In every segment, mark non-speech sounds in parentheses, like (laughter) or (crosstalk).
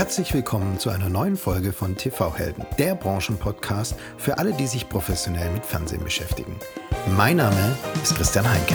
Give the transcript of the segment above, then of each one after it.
Herzlich willkommen zu einer neuen Folge von TV Helden, der Branchenpodcast für alle, die sich professionell mit Fernsehen beschäftigen. Mein Name ist Christian Heinke.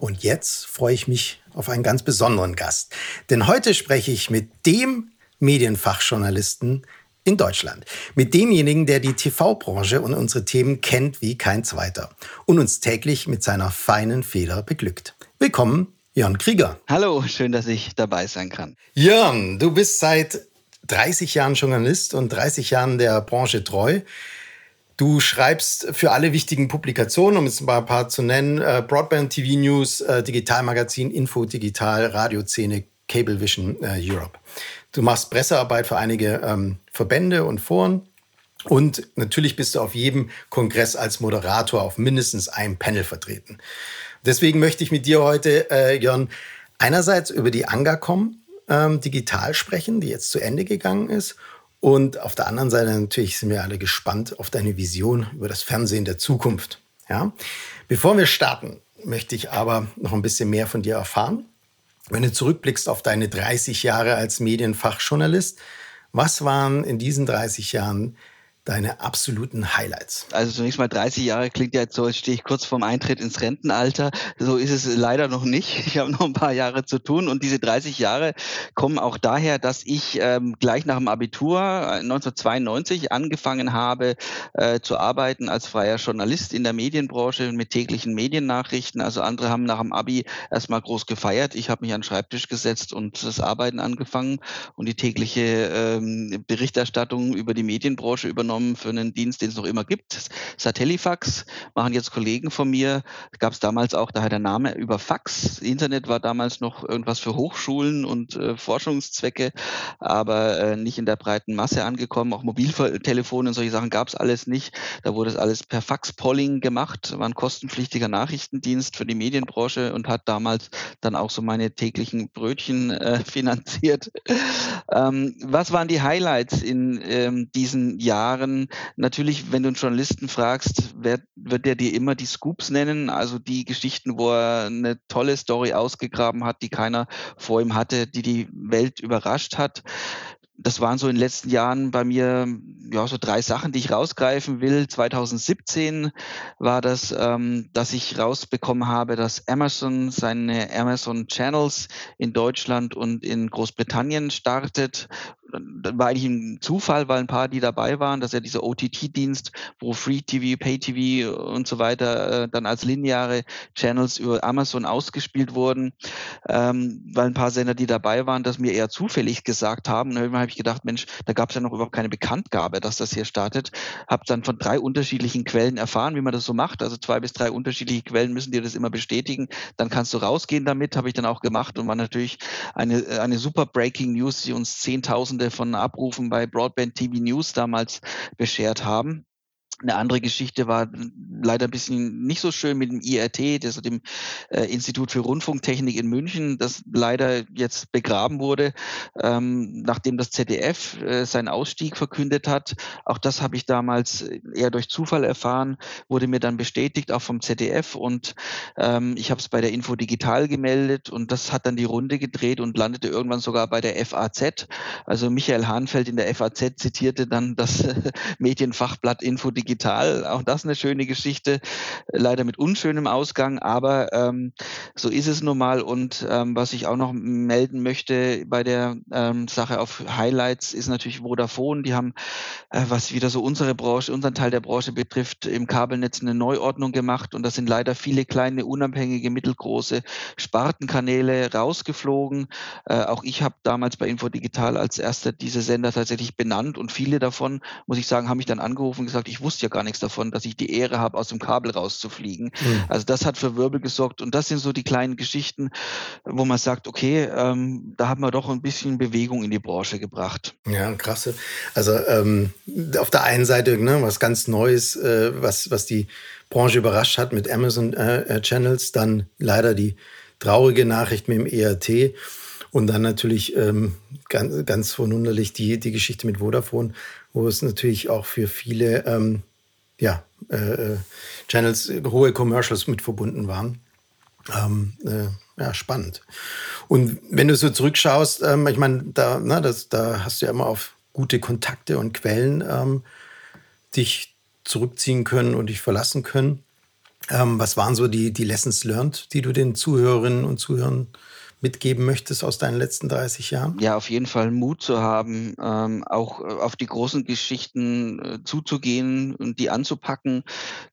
Und jetzt freue ich mich auf einen ganz besonderen Gast. Denn heute spreche ich mit dem Medienfachjournalisten in Deutschland. Mit demjenigen, der die TV-Branche und unsere Themen kennt wie kein zweiter und uns täglich mit seiner feinen Feder beglückt. Willkommen, Jörn Krieger. Hallo, schön, dass ich dabei sein kann. Jörn, du bist seit 30 Jahren Journalist und 30 Jahren der Branche treu. Du schreibst für alle wichtigen Publikationen, um es mal ein paar zu nennen, äh, Broadband TV News, äh, Digitalmagazin, Info Digital, Radioszene, Cablevision äh, Europe. Du machst Pressearbeit für einige ähm, Verbände und Foren. Und natürlich bist du auf jedem Kongress als Moderator auf mindestens einem Panel vertreten. Deswegen möchte ich mit dir heute, äh, Jörn, einerseits über die Angacom ähm, digital sprechen, die jetzt zu Ende gegangen ist. Und auf der anderen Seite natürlich sind wir alle gespannt auf deine Vision über das Fernsehen der Zukunft. Ja? Bevor wir starten, möchte ich aber noch ein bisschen mehr von dir erfahren. Wenn du zurückblickst auf deine 30 Jahre als Medienfachjournalist, was waren in diesen 30 Jahren deine absoluten Highlights? Also zunächst mal 30 Jahre klingt ja jetzt so, jetzt stehe ich kurz vorm Eintritt ins Rentenalter. So ist es leider noch nicht. (laughs) Ich habe noch ein paar Jahre zu tun und diese 30 Jahre kommen auch daher, dass ich ähm, gleich nach dem Abitur 1992 äh, angefangen habe äh, zu arbeiten als freier Journalist in der Medienbranche mit täglichen Mediennachrichten. Also andere haben nach dem Abi erstmal groß gefeiert. Ich habe mich an den Schreibtisch gesetzt und das Arbeiten angefangen und die tägliche ähm, Berichterstattung über die Medienbranche übernommen übernommen für einen Dienst, den es noch immer gibt. Satellifax machen jetzt Kollegen von mir. Gab es damals auch, daher der Name über Fax. Internet war damals noch irgendwas für Hochschulen und äh, Forschungszwecke, aber äh, nicht in der breiten Masse angekommen. Auch Mobiltelefone und solche Sachen gab es alles nicht. Da wurde es alles per Fax-Polling gemacht, war ein kostenpflichtiger Nachrichtendienst für die Medienbranche und hat damals dann auch so meine täglichen Brötchen äh, (laughs) finanziert. ähm, was waren die Highlights in ähm, diesen Jahren? Jahren natürlich, wenn du einen Journalisten fragst, wer, wird der dir immer die Scoops nennen, also die Geschichten, wo er eine tolle Story ausgegraben hat, die keiner vor ihm hatte, die die Welt überrascht hat das waren so in den letzten Jahren bei mir ja so drei Sachen, die ich rausgreifen will. 2017 war das, ähm, dass ich rausbekommen habe, dass Amazon seine Amazon Channels in Deutschland und in Großbritannien startet dann war eigentlich ein Zufall, weil ein paar, die dabei waren, dass ja dieser OTT-Dienst, wo Free TV, Pay TV und so weiter äh, dann als lineare Channels über Amazon ausgespielt wurden, ähm, weil ein paar Sender, die dabei waren, das mir eher zufällig gesagt haben. Und irgendwann habe ich gedacht, Mensch, da gab es ja noch überhaupt keine Bekanntgabe, dass das hier startet. Habe dann von drei unterschiedlichen Quellen erfahren, wie man das so macht. Also zwei bis drei unterschiedliche Quellen müssen dir das immer bestätigen. Dann kannst du rausgehen damit, habe ich dann auch gemacht und war natürlich eine, eine super Breaking News, die uns Zehntausende von Abrufen bei Broadband TV News damals beschert haben. Eine andere Geschichte war leider ein bisschen nicht so schön mit dem IRT, das dem äh, Institut für Rundfunktechnik in München, das leider jetzt begraben wurde, ähm, nachdem das ZDF äh, seinen Ausstieg verkündet hat. Auch das habe ich damals eher durch Zufall erfahren, wurde mir dann bestätigt, auch vom ZDF. Und ähm, ich habe es bei der Info Digital gemeldet und das hat dann die Runde gedreht und landete irgendwann sogar bei der FAZ. Also Michael Hahnfeld in der FAZ zitierte dann das äh, (laughs) Medienfachblatt Info Digital digital. Auch das eine schöne Geschichte, leider mit unschönem Ausgang, aber ähm, so ist es nun mal. Und ähm, was ich auch noch melden möchte bei der ähm, Sache auf Highlights ist natürlich Vodafone. Die haben, äh, was wieder so unsere Branche, unseren Teil der Branche betrifft, im Kabelnetz eine Neuordnung gemacht. Und da sind leider viele kleine, unabhängige, mittelgroße Spartenkanäle rausgeflogen. Äh, auch ich habe damals bei Infodigital als erster diese Sender tatsächlich benannt und viele davon, muss ich sagen, haben mich dann angerufen und gesagt, ich wusste ja gar nichts davon, dass ich die Ehre habe, aus dem Kabel rauszufliegen. Mhm. Also das hat für Wirbel gesorgt und das sind so die kleinen Geschichten, wo man sagt, okay, ähm, da haben wir doch ein bisschen Bewegung in die Branche gebracht. Ja, krasse. Also ähm, auf der einen Seite ne, was ganz Neues, äh, was, was die Branche überrascht hat mit Amazon äh, äh Channels, dann leider die traurige Nachricht mit dem ERT. Und dann natürlich ähm, ganz, ganz verwunderlich die, die Geschichte mit Vodafone, wo es natürlich auch für viele ähm, ja, äh, äh Channels hohe Commercials mit verbunden waren. Ähm, äh, ja, spannend. Und wenn du so zurückschaust, ähm, ich meine, da, na, das, da hast du ja immer auf gute Kontakte und Quellen ähm, dich zurückziehen können und dich verlassen können. Ähm, was waren so die, die Lessons learned, die du den Zuhörerinnen und Zuhörern mitgeben möchtest aus deinen letzten 30 Jahren? Ja, auf jeden Fall Mut zu haben, ähm, auch äh, auf die großen Geschichten äh, zuzugehen und die anzupacken,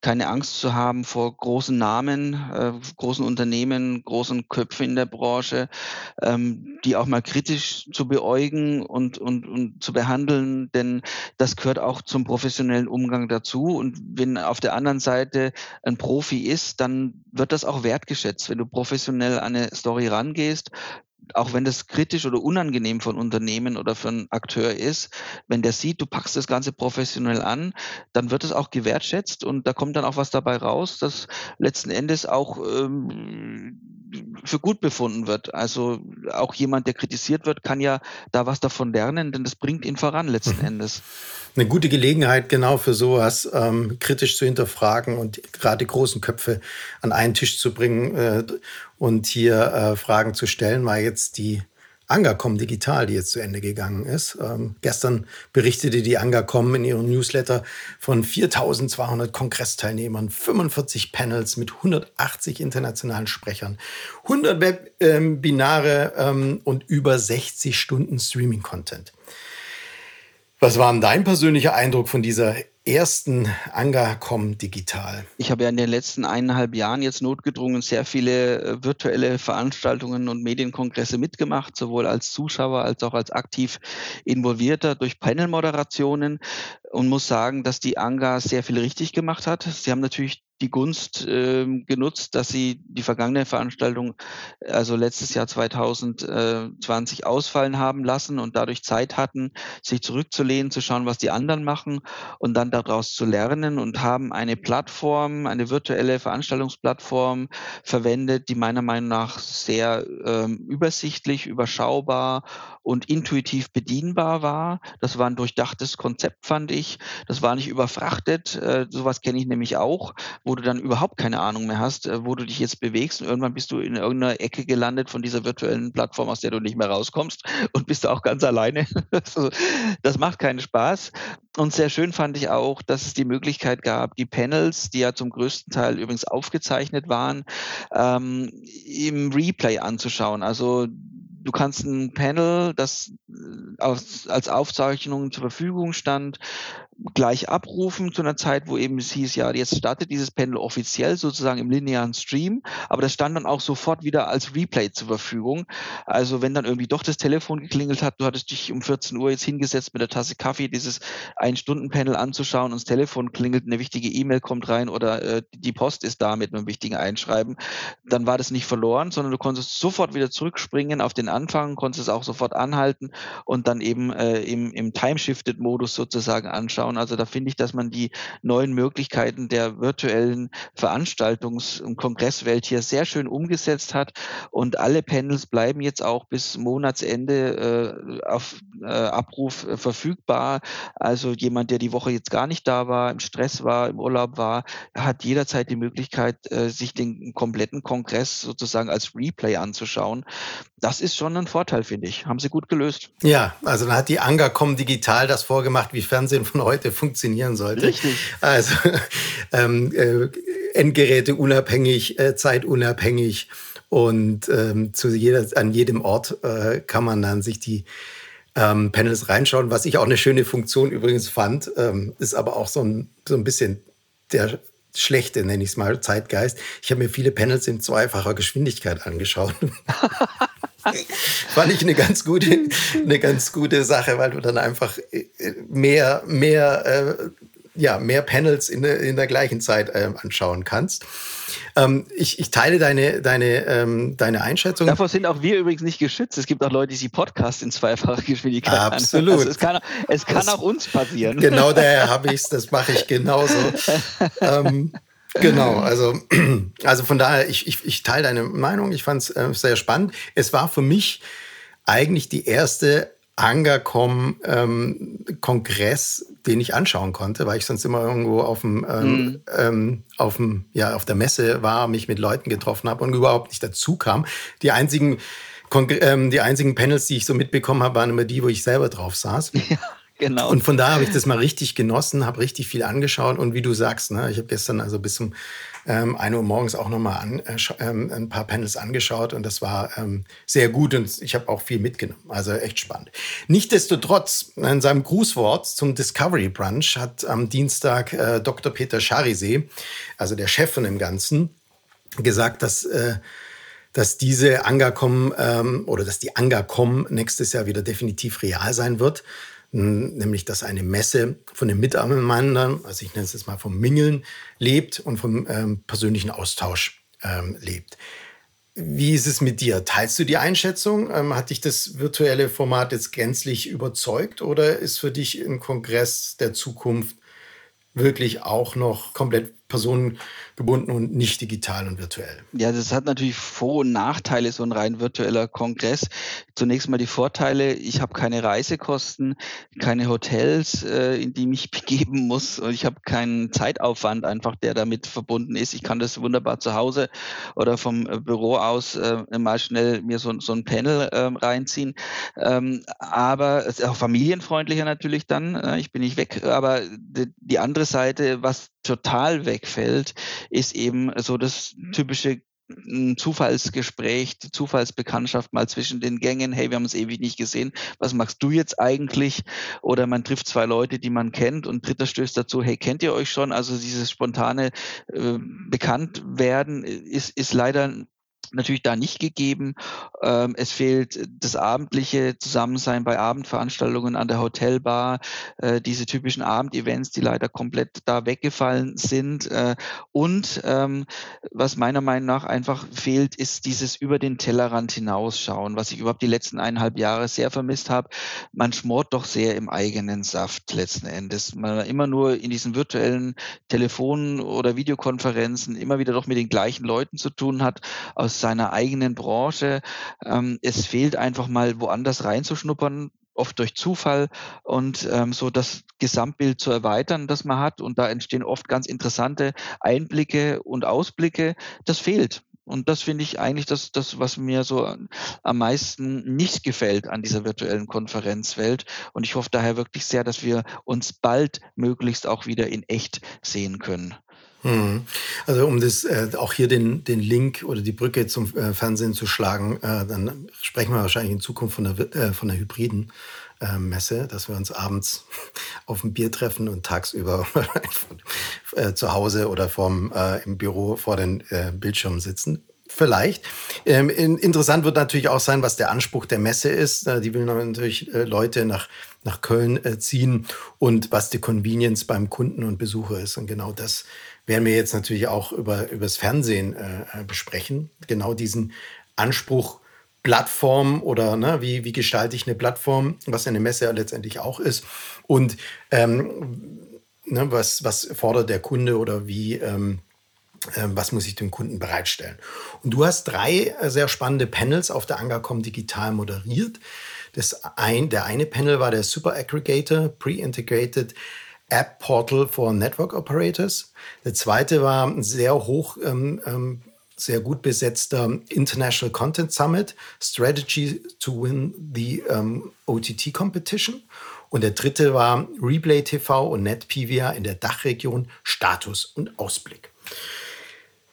keine Angst zu haben vor großen Namen, äh, großen Unternehmen, großen Köpfen in der Branche, ähm, die auch mal kritisch zu beäugen und, und, und zu behandeln, denn das gehört auch zum professionellen Umgang dazu. Und wenn auf der anderen Seite ein Profi ist, dann wird das auch wertgeschätzt. Wenn du professionell an eine Story rangehst, ist, auch wenn das kritisch oder unangenehm von Unternehmen oder für einen Akteur ist, wenn der sieht, du packst das Ganze professionell an, dann wird es auch gewertschätzt und da kommt dann auch was dabei raus, das letzten Endes auch ähm, für gut befunden wird. Also auch jemand, der kritisiert wird, kann ja da was davon lernen, denn das bringt ihn voran letzten mhm. Endes eine gute Gelegenheit, genau für sowas ähm, kritisch zu hinterfragen und gerade großen Köpfe an einen Tisch zu bringen äh, und hier äh, Fragen zu stellen, weil jetzt die Angacom Digital, die jetzt zu Ende gegangen ist. Ähm, gestern berichtete die Angacom in ihrem Newsletter von 4200 Kongressteilnehmern, 45 Panels mit 180 internationalen Sprechern, 100 Webinare ähm, und über 60 Stunden Streaming-Content. Was war denn dein persönlicher Eindruck von dieser ersten Angacom Digital? Ich habe ja in den letzten eineinhalb Jahren jetzt notgedrungen sehr viele äh, virtuelle Veranstaltungen und Medienkongresse mitgemacht, sowohl als Zuschauer als auch als aktiv involvierter durch Panel-Moderationen und muss sagen, dass die Anga sehr viel richtig gemacht hat. Sie haben natürlich die Gunst äh, genutzt, dass sie die vergangene Veranstaltung, also letztes Jahr 2020, ausfallen haben lassen und dadurch Zeit hatten, sich zurückzulehnen, zu schauen, was die anderen machen und dann daraus zu lernen und haben eine Plattform, eine virtuelle Veranstaltungsplattform verwendet, die meiner Meinung nach sehr äh, übersichtlich, überschaubar und intuitiv bedienbar war. Das war ein durchdachtes Konzept, fand ich. Das war nicht überfrachtet. Äh, sowas kenne ich nämlich auch, wo du dann überhaupt keine Ahnung mehr hast, äh, wo du dich jetzt bewegst. Und irgendwann bist du in irgendeiner Ecke gelandet von dieser virtuellen Plattform, aus der du nicht mehr rauskommst (laughs) und bist du auch ganz alleine. (laughs) das macht keinen Spaß. Und sehr schön fand ich auch, dass es die Möglichkeit gab, die Panels, die ja zum größten Teil übrigens aufgezeichnet waren, ähm, im Replay anzuschauen. Also du kannst ein Panel, das als, als Aufzeichnung zur Verfügung stand, gleich abrufen zu einer Zeit, wo eben es hieß, ja, jetzt startet dieses Panel offiziell sozusagen im linearen Stream, aber das stand dann auch sofort wieder als Replay zur Verfügung. Also wenn dann irgendwie doch das Telefon geklingelt hat, du hattest dich um 14 Uhr jetzt hingesetzt mit der Tasse Kaffee, dieses Ein-Stunden-Panel anzuschauen und das Telefon klingelt, eine wichtige E-Mail kommt rein oder äh, die Post ist da mit einem wichtigen Einschreiben, dann war das nicht verloren, sondern du konntest sofort wieder zurückspringen auf den Anfang, konntest es auch sofort anhalten und dann eben äh, im, im Time-Shifted-Modus sozusagen anschauen anschauen. Also da finde ich, dass man die neuen Möglichkeiten der virtuellen Veranstaltungs- und Kongresswelt hier sehr schön umgesetzt hat. Und alle Panels bleiben jetzt auch bis Monatsende äh, auf äh, Abruf äh, verfügbar. Also jemand, der die Woche jetzt gar nicht da war, im Stress war, im Urlaub war, hat jederzeit die Möglichkeit, äh, sich den kompletten Kongress sozusagen als Replay anzuschauen. Das ist schon ein Vorteil, finde ich. Haben sie gut gelöst. Ja, also dann hat die Angacom digital das vorgemacht, wie Fernsehen von heute funktionieren sollte. Richtig. Also (laughs) ähm, äh, Endgeräte unabhängig, äh, zeitunabhängig und ähm, zu jeder, an jedem Ort äh, kann man dann sich die ähm, Panels reinschauen. Was ich auch eine schöne Funktion übrigens fand, ähm, ist aber auch so ein, so ein bisschen der schlechte, nenne ich es mal, Zeitgeist. Ich habe mir viele Panels in zweifacher Geschwindigkeit angeschaut. (laughs) (laughs) Fand ich eine ganz gute, eine ganz gute Sache, weil du dann einfach äh, mehr, mehr, äh, ja, mehr Panels in, der, in der gleichen Zeit äh, anschauen kannst. Ähm, ich, ich, teile deine, deine, ähm, deine Einschätzung. Davor sind auch wir übrigens nicht geschützt. Es gibt auch Leute, die sie Podcasts in zweifacher (laughs) Geschwindigkeit Absolut. Also es kann, es kann das, auch uns passieren. Genau (laughs) daher habe ich es, das mache ich genauso. ähm, Genau, also, (clears throat) also von daher, ich, ich, ich teile deine Meinung. Ich fand es äh, sehr spannend. Es war für mich eigentlich die erste Angercom-Kongress, ähm, den ich anschauen konnte, weil ich sonst immer irgendwo auf dem, ähm, mhm. ähm, auf dem, ja, auf der Messe war, mich mit Leuten getroffen habe und überhaupt nicht dazu kam. Die einzigen, ähm, die einzigen Panels, die ich so mitbekommen habe, waren immer die, wo ich selber drauf saß. (laughs) Ja. Genau. Und von da habe ich das mal richtig genossen, habe richtig viel angeschaut und wie du sagst, ne, ich habe gestern also bis zum ähm, 1 Uhr morgens auch nochmal äh, ähm, ein paar Panels angeschaut und das war ähm, sehr gut und ich habe auch viel mitgenommen. Also echt spannend. Nichtsdestotrotz, in seinem Grußwort zum Discovery Brunch hat am Dienstag äh, Dr. Peter Charisee, also der Chef von dem Ganzen, gesagt, dass äh, dass diese Angacom ähm, oder dass die Angacom nächstes Jahr wieder definitiv real sein wird nämlich dass eine Messe von den Mitarbeitern, also ich nenne es jetzt mal vom Mingeln, lebt und vom ähm, persönlichen Austausch ähm, lebt. Wie ist es mit dir? Teilst du die Einschätzung? Ähm, hat dich das virtuelle Format jetzt gänzlich überzeugt oder ist für dich ein Kongress der Zukunft wirklich auch noch komplett personengebunden und nicht digital und virtuell. Ja, das hat natürlich Vor- und Nachteile, so ein rein virtueller Kongress. Zunächst mal die Vorteile, ich habe keine Reisekosten, keine Hotels, äh, in die mich (laughs) begeben muss und ich habe keinen Zeitaufwand einfach, der damit verbunden ist. Ich kann das wunderbar zu Hause oder vom äh, Büro aus äh, mal schnell mir so, so ein Panel äh, reinziehen. Ähm, aber es ist auch familienfreundlicher natürlich dann. Äh, ich bin nicht weg, aber die, die andere Seite, was total wegfällt, ist eben so das typische hm, Zufallsgespräch, die Zufallsbekanntschaft mal zwischen den Gängen, hey, wir haben uns ewig nicht gesehen, was machst du jetzt eigentlich? Oder man trifft zwei Leute, die man kennt und dritter stößt dazu, hey, kennt ihr euch schon? Also dieses spontane äh, Bekanntwerden ist, ist leider natürlich da nicht gegeben. Ähm, es fehlt das abendliche Zusammensein bei Abendveranstaltungen an der Hotelbar, äh, diese typischen Abendevents, die leider komplett da weggefallen sind. Äh, und ähm, was meiner Meinung nach einfach fehlt, ist dieses über den Tellerrand hinausschauen, was ich überhaupt die letzten eineinhalb Jahre sehr vermisst habe. Man schmort doch sehr im eigenen Saft letzten Endes. Man immer nur in diesen virtuellen Telefonen oder Videokonferenzen immer wieder doch mit den gleichen Leuten zu tun hat, aus seiner eigenen Branche. Ähm, es fehlt einfach mal woanders reinzuschnuppern, oft durch Zufall und ähm, so das Gesamtbild zu erweitern, das man hat. Und da entstehen oft ganz interessante Einblicke und Ausblicke. Das fehlt. Und das finde ich eigentlich das, das, was mir so am meisten nicht gefällt an dieser virtuellen Konferenzwelt. Und ich hoffe daher wirklich sehr, dass wir uns bald möglichst auch wieder in echt sehen können. Hm. Also um das äh, auch hier den, den Link oder die Brücke zum äh, Fernsehen zu schlagen, äh, dann sprechen wir wahrscheinlich in Zukunft von der, äh, von der hybriden äh, Messe, dass wir uns abends (laughs) auf ein Bier treffen und tagsüber (laughs) äh, zu Hause oder vorm, im Büro vor den Bildschirmen sitzen. Vielleicht. Ähm, interessant wird natürlich auch sein, was der Anspruch der Messe ist. die will natürlich Leute nach, nach Köln ziehen und was die Convenience beim Kunden und Besucher ist. Und genau das werden wir jetzt natürlich auch über übers Fernsehen äh, äh, besprechen. Genau diesen Anspruch Plattform oder ne, wie, wie gestalte ich eine Plattform, was eine Messe letztendlich auch ist. Und ähm, ne, was, was fordert der Kunde oder wie, ähm, äh, was muss ich dem Kunden bereitstellen. Und du hast drei äh, sehr spannende Panels auf der Angacom digital moderiert. Das ein, der eine Panel war der Super Aggregator, Pre-Integrated App Portal for Network Operators. Der zweite war ein sehr hoch, ähm, ähm, sehr gut besetzter International Content Summit, Strategy to Win the ähm, OTT Competition. Und der dritte war Replay TV und NetPVA in der Dachregion, Status und Ausblick.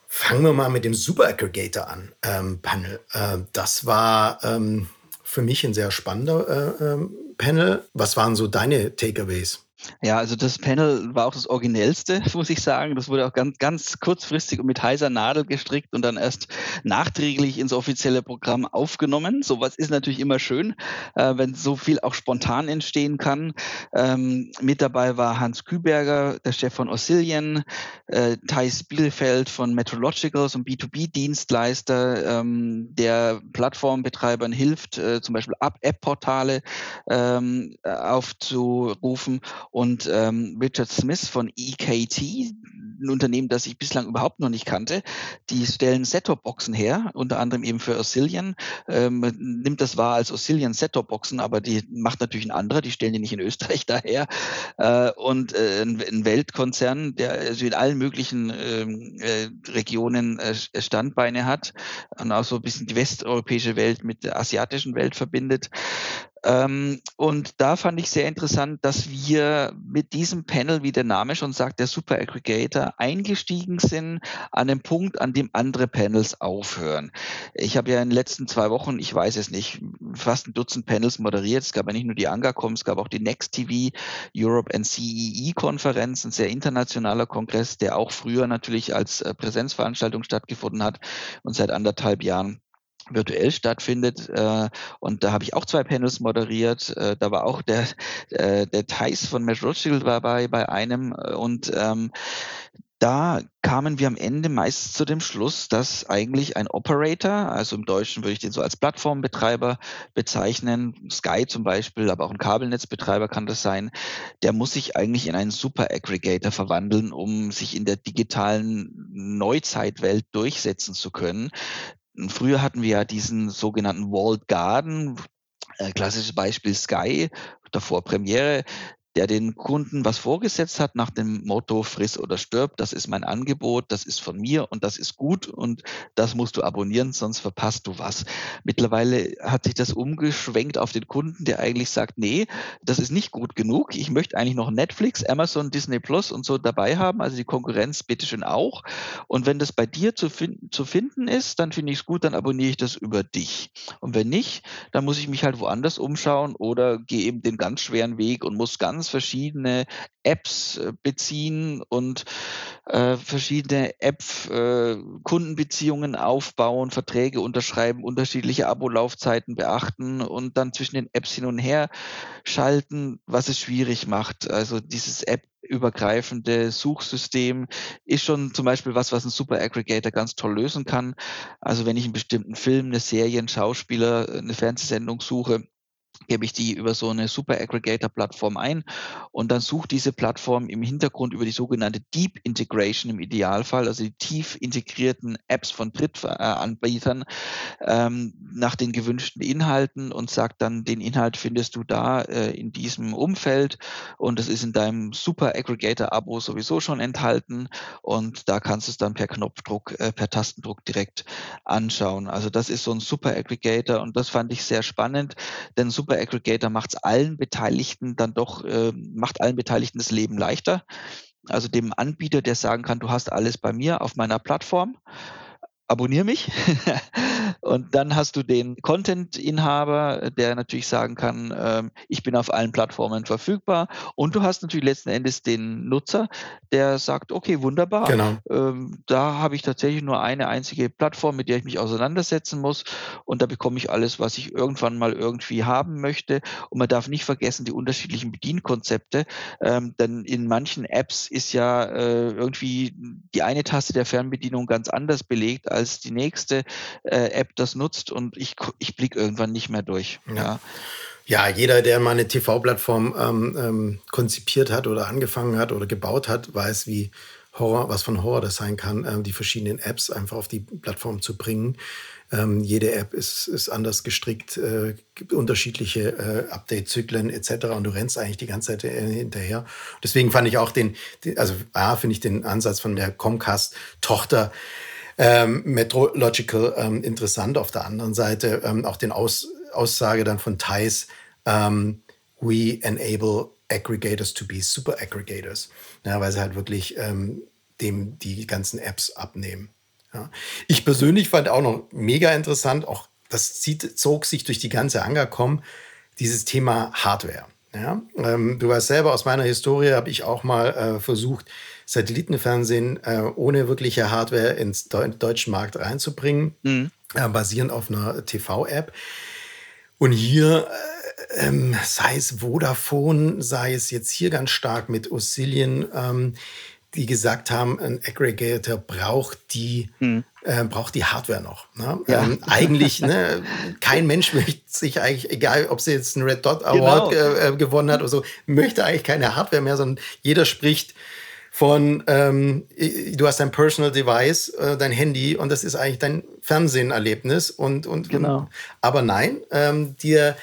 Fangen wir mal mit dem Super Aggregator an, ähm, Panel. Äh, das war ähm, für mich ein sehr spannender äh, ähm, Panel. Was waren so deine Takeaways? Ja, also das Panel war auch das originellste, (laughs) muss ich sagen. Das wurde auch ganz, ganz kurzfristig und mit heißer Nadel gestrickt und dann erst nachträglich ins offizielle Programm aufgenommen. Sowas ist natürlich immer schön, äh, wenn so viel auch spontan entstehen kann. Ähm, mit dabei war Hans Küberger, der Chef von Oscillion, äh, Thais Bielefeld von Metrological, so ein B2B-Dienstleister, ähm, der Plattformbetreibern hilft, äh, zum Beispiel App-Portale ähm, aufzurufen und ähm, Richard Smith von EKT, ein Unternehmen, das ich bislang überhaupt noch nicht kannte. Die stellen Set-Top-Boxen her, unter anderem eben für Oscillion. Ähm, nimmt das wahr als Oscillion Set-Top-Boxen, aber die macht natürlich ein anderer, die stellen die nicht in Österreich (laughs) daher. Äh, und äh, ein Weltkonzern, der also in allen möglichen ähm, äh, Regionen äh, Standbeine hat und auch so ein bisschen die westeuropäische Welt mit der asiatischen Welt verbindet. Ähm, und da fand ich sehr interessant, dass wir mit diesem Panel, wie der Name schon sagt, der Super Aggregator, eingestiegen sind an dem Punkt, an dem andere Panels aufhören. Ich habe ja in den letzten zwei Wochen, ich weiß es nicht, fast ein Dutzend Panels moderiert. Es gab ja nicht nur die Angacom, es gab auch die Next TV Europe and CEE Konferenz, ein sehr internationaler Kongress, der auch früher natürlich als äh, Präsenzveranstaltung stattgefunden hat und seit anderthalb Jahren virtuell stattfindet. Äh, und da habe ich auch zwei Panels moderiert. Äh, da war auch der, äh, der Thais von Matt Rothschild dabei bei einem. Und ähm, da kamen wir am Ende meist zu dem Schluss, dass eigentlich ein Operator, also im Deutschen würde ich den so als Plattformbetreiber bezeichnen, Sky zum Beispiel, aber auch ein Kabelnetzbetreiber kann das sein, der muss sich eigentlich in einen Super Aggregator verwandeln, um sich in der digitalen Neuzeitwelt durchsetzen zu können. Früher hatten wir ja diesen sogenannten Walled Garden, äh, klassisches Beispiel Sky, davor Premiere, der den Kunden was vorgesetzt hat nach dem Motto friss oder stirb, das ist mein Angebot, das ist von mir und das ist gut und das musst du abonnieren, sonst verpasst du was. Mittlerweile hat sich das umgeschwenkt auf den Kunden, der eigentlich sagt, nee, das ist nicht gut genug. Ich möchte eigentlich noch Netflix, Amazon, Disney Plus und so dabei haben, also die Konkurrenz bitteschön auch. Und wenn das bei dir zu, fin zu finden ist, dann finde ich es gut, dann abonniere ich das über dich. Und wenn nicht, dann muss ich mich halt woanders umschauen oder gehe eben den ganz schweren Weg und muss ganz verschiedene Apps äh, beziehen und äh, verschiedene App-Kundenbeziehungen äh, aufbauen, Verträge unterschreiben, unterschiedliche Abo-Laufzeiten beachten und dann zwischen den Apps hin und her schalten, was es schwierig macht. Also dieses App übergreifende Suchsystem ist schon zum Beispiel was, was ein Super Aggregator ganz toll lösen kann. Also wenn ich einen bestimmten Film, eine Serie, einen Schauspieler, eine Fernsehsendung suche, gebe ich die über so eine Super Aggregator Plattform ein und dann sucht diese Plattform im Hintergrund über die sogenannte Deep Integration im Idealfall, also die tief integrierten Apps von Drittanbietern ähm, nach den gewünschten Inhalten und sagt dann, den Inhalt findest du da äh, in diesem Umfeld und das ist in deinem Super Aggregator Abo sowieso schon enthalten und da kannst du es dann per Knopfdruck, äh, per Tastendruck direkt anschauen. Also das ist so ein Super Aggregator und das fand ich sehr spannend, denn Super Super Aggregator macht es allen Beteiligten dann doch, äh, macht allen Beteiligten das Leben leichter. Also dem Anbieter, der sagen kann, du hast alles bei mir auf meiner Plattform abonniere mich. (laughs) und dann hast du den Content-Inhaber, der natürlich sagen kann, ähm, ich bin auf allen Plattformen verfügbar. Und du hast natürlich letzten Endes den Nutzer, der sagt, okay, wunderbar. Genau. Ähm, da habe ich tatsächlich nur eine einzige Plattform, mit der ich mich auseinandersetzen muss. Und da bekomme ich alles, was ich irgendwann mal irgendwie haben möchte. Und man darf nicht vergessen, die unterschiedlichen Bedienkonzepte. Ähm, denn in manchen Apps ist ja äh, irgendwie die eine Taste der Fernbedienung ganz anders belegt als die nächste äh, App das nutzt und ich, ich blicke irgendwann nicht mehr durch. Ja. ja. Ja, jeder, der mal eine TV-Plattform ähm, ähm, konzipiert hat oder angefangen hat oder gebaut hat, weiß, wie Horror, was von Horror das sein kann, ähm, die verschiedenen Apps einfach auf die Plattform zu bringen. Ähm, jede App ist, ist anders gestrickt, äh, gibt unterschiedliche äh, Update-Zyklen etc. Und du rennst eigentlich die ganze Zeit äh, hinterher. Deswegen fand ich auch den, den also A, finde ich den Ansatz von der Comcast-Tochter ähm, Metrological ähm, interessant. Auf der anderen Seite ähm, auch den Aus Aussage dann von Thais, ähm, we enable aggregators to be super aggregators, ja, weil sie halt wirklich ähm, dem die ganzen Apps abnehmen. Ja. Ich persönlich fand auch noch mega interessant, auch das zieht, zog sich durch die ganze Angercom, dieses Thema Hardware. Ja, ähm, du weißt selber, aus meiner Historie habe ich auch mal äh, versucht, Satellitenfernsehen äh, ohne wirkliche Hardware ins Deu deutschen Markt reinzubringen, mhm. äh, basierend auf einer TV-App. Und hier, äh, ähm, sei es Vodafone, sei es jetzt hier ganz stark mit Oscillion, ähm, die gesagt haben, ein Aggregator braucht die, mhm. äh, braucht die Hardware noch. Ne? Ja. Ähm, (laughs) eigentlich, ne, kein Mensch (laughs) möchte sich eigentlich, egal ob sie jetzt einen Red Dot Award genau. äh, gewonnen hat oder so, möchte eigentlich keine Hardware mehr, sondern jeder spricht von, ähm, du hast dein Personal Device, äh, dein Handy und das ist eigentlich dein Fernsehenerlebnis. Und, und, genau. aber nein, ähm, dir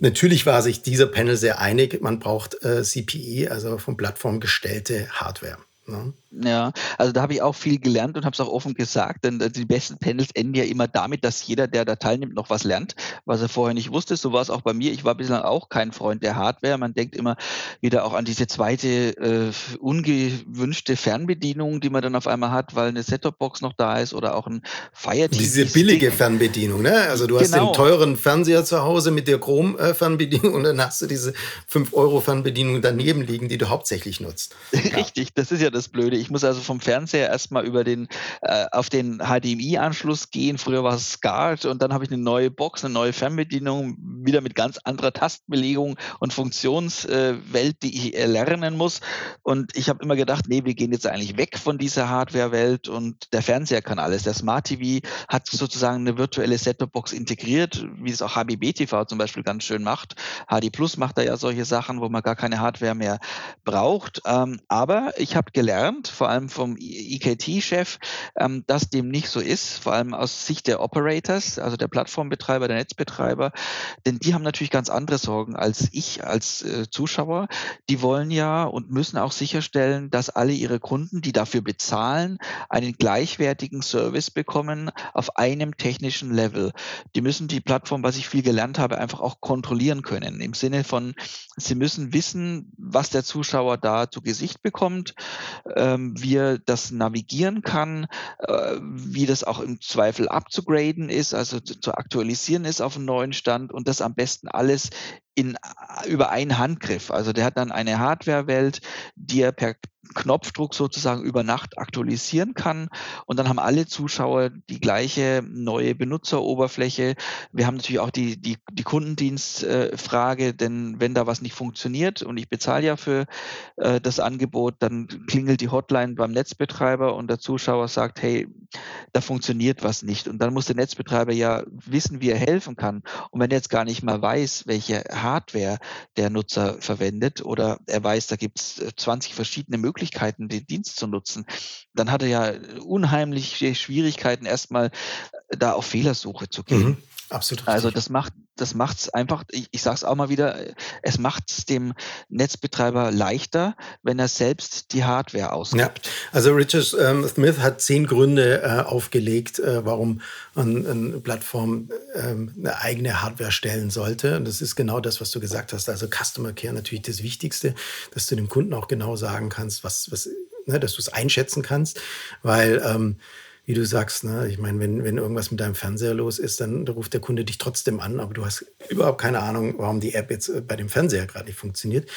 Natürlich war sich dieser Panel sehr einig, man braucht äh, CPE, also von Plattform gestellte Hardware. Ne? Ja, also da habe ich auch viel gelernt und habe es auch offen gesagt, denn äh, die besten Panels enden ja immer damit, dass jeder, der da teilnimmt, noch was lernt, was er vorher nicht wusste. So war es auch bei mir. Ich war bislang auch kein Freund der Hardware. Man denkt immer wieder auch an diese zweite äh, ungewünschte Fernbedienung, die man dann auf einmal hat, weil eine Set-Top-Box noch da ist oder auch ein Fire TV. Diese billige Fernbedienung, ne? Also du hast genau. den teuren Fernseher zu Hause mit der Chrome-Fernbedienung und dann hast du diese 5-Euro-Fernbedienung daneben liegen, die du hauptsächlich nutzt. (laughs) Richtig, das ist ja das Blöde. Ich muss also vom Fernseher erstmal über den äh, auf den HDMI-Anschluss gehen. Früher war es SCART und dann habe ich eine neue Box, eine neue Fernbedienung, wieder mit ganz anderer Tastenbelegung und Funktionswelt, äh, die ich erlernen muss. Und ich habe immer gedacht, nee, wir gehen jetzt eigentlich weg von dieser Hardware-Welt und der Fernseher kann alles. Der Smart TV hat sozusagen eine virtuelle Set-Top-Box integriert, wie es auch HBB TV zum Beispiel ganz schön macht. HD Plus macht da ja solche Sachen, wo man gar keine Hardware mehr braucht. Ähm, aber ich habe gelernt, vor allem vom EKT-Chef, ähm, dass dem nicht so ist, vor allem aus Sicht der Operators, also der Plattformbetreiber, der Netzbetreiber, denn die haben natürlich ganz andere Sorgen als ich als äh, Zuschauer. Die wollen ja und müssen auch sicherstellen, dass alle ihre Kunden, die dafür bezahlen, einen gleichwertigen Service bekommen auf einem technischen Level. Die müssen die Plattform, was ich viel gelernt habe, einfach auch kontrollieren können. Im Sinne von, sie müssen wissen, was der Zuschauer da zu Gesicht bekommt. Ähm, ähm, wie er das navigieren kann, äh, wie das auch im Zweifel abzugraden ist, also zu, zu aktualisieren ist auf einen neuen Stand und das am besten alles in, über einen Handgriff. Also der hat dann eine Hardware-Welt, die er per Knopfdruck sozusagen über Nacht aktualisieren kann. Und dann haben alle Zuschauer die gleiche neue Benutzeroberfläche. Wir haben natürlich auch die, die, die Kundendienstfrage, denn wenn da was nicht funktioniert und ich bezahle ja für äh, das Angebot, dann klingelt die Hotline beim Netzbetreiber und der Zuschauer sagt, hey, da funktioniert was nicht. Und dann muss der Netzbetreiber ja wissen, wie er helfen kann. Und wenn er jetzt gar nicht mal weiß, welche Hardware der Nutzer verwendet oder er weiß, da gibt es 20 verschiedene Möglichkeiten, den Dienst zu nutzen, dann hat er ja unheimliche Schwierigkeiten, erstmal äh, da auf Fehlersuche zu gehen. Mhm. Absolut. Also das macht das macht's einfach, ich, ich sage es auch mal wieder, es macht es dem Netzbetreiber leichter, wenn er selbst die Hardware ausgibt. Ja, also Richard ähm, Smith hat zehn Gründe äh, aufgelegt, äh, warum eine, eine Plattform ähm, eine eigene Hardware stellen sollte. Und das ist genau das, was du gesagt hast. Also Customer Care natürlich das Wichtigste, dass du dem Kunden auch genau sagen kannst, was, was ne, dass du es einschätzen kannst, weil ähm, wie du sagst, ne? ich meine, wenn, wenn irgendwas mit deinem Fernseher los ist, dann ruft der Kunde dich trotzdem an, aber du hast überhaupt keine Ahnung, warum die App jetzt äh, bei dem Fernseher gerade nicht funktioniert.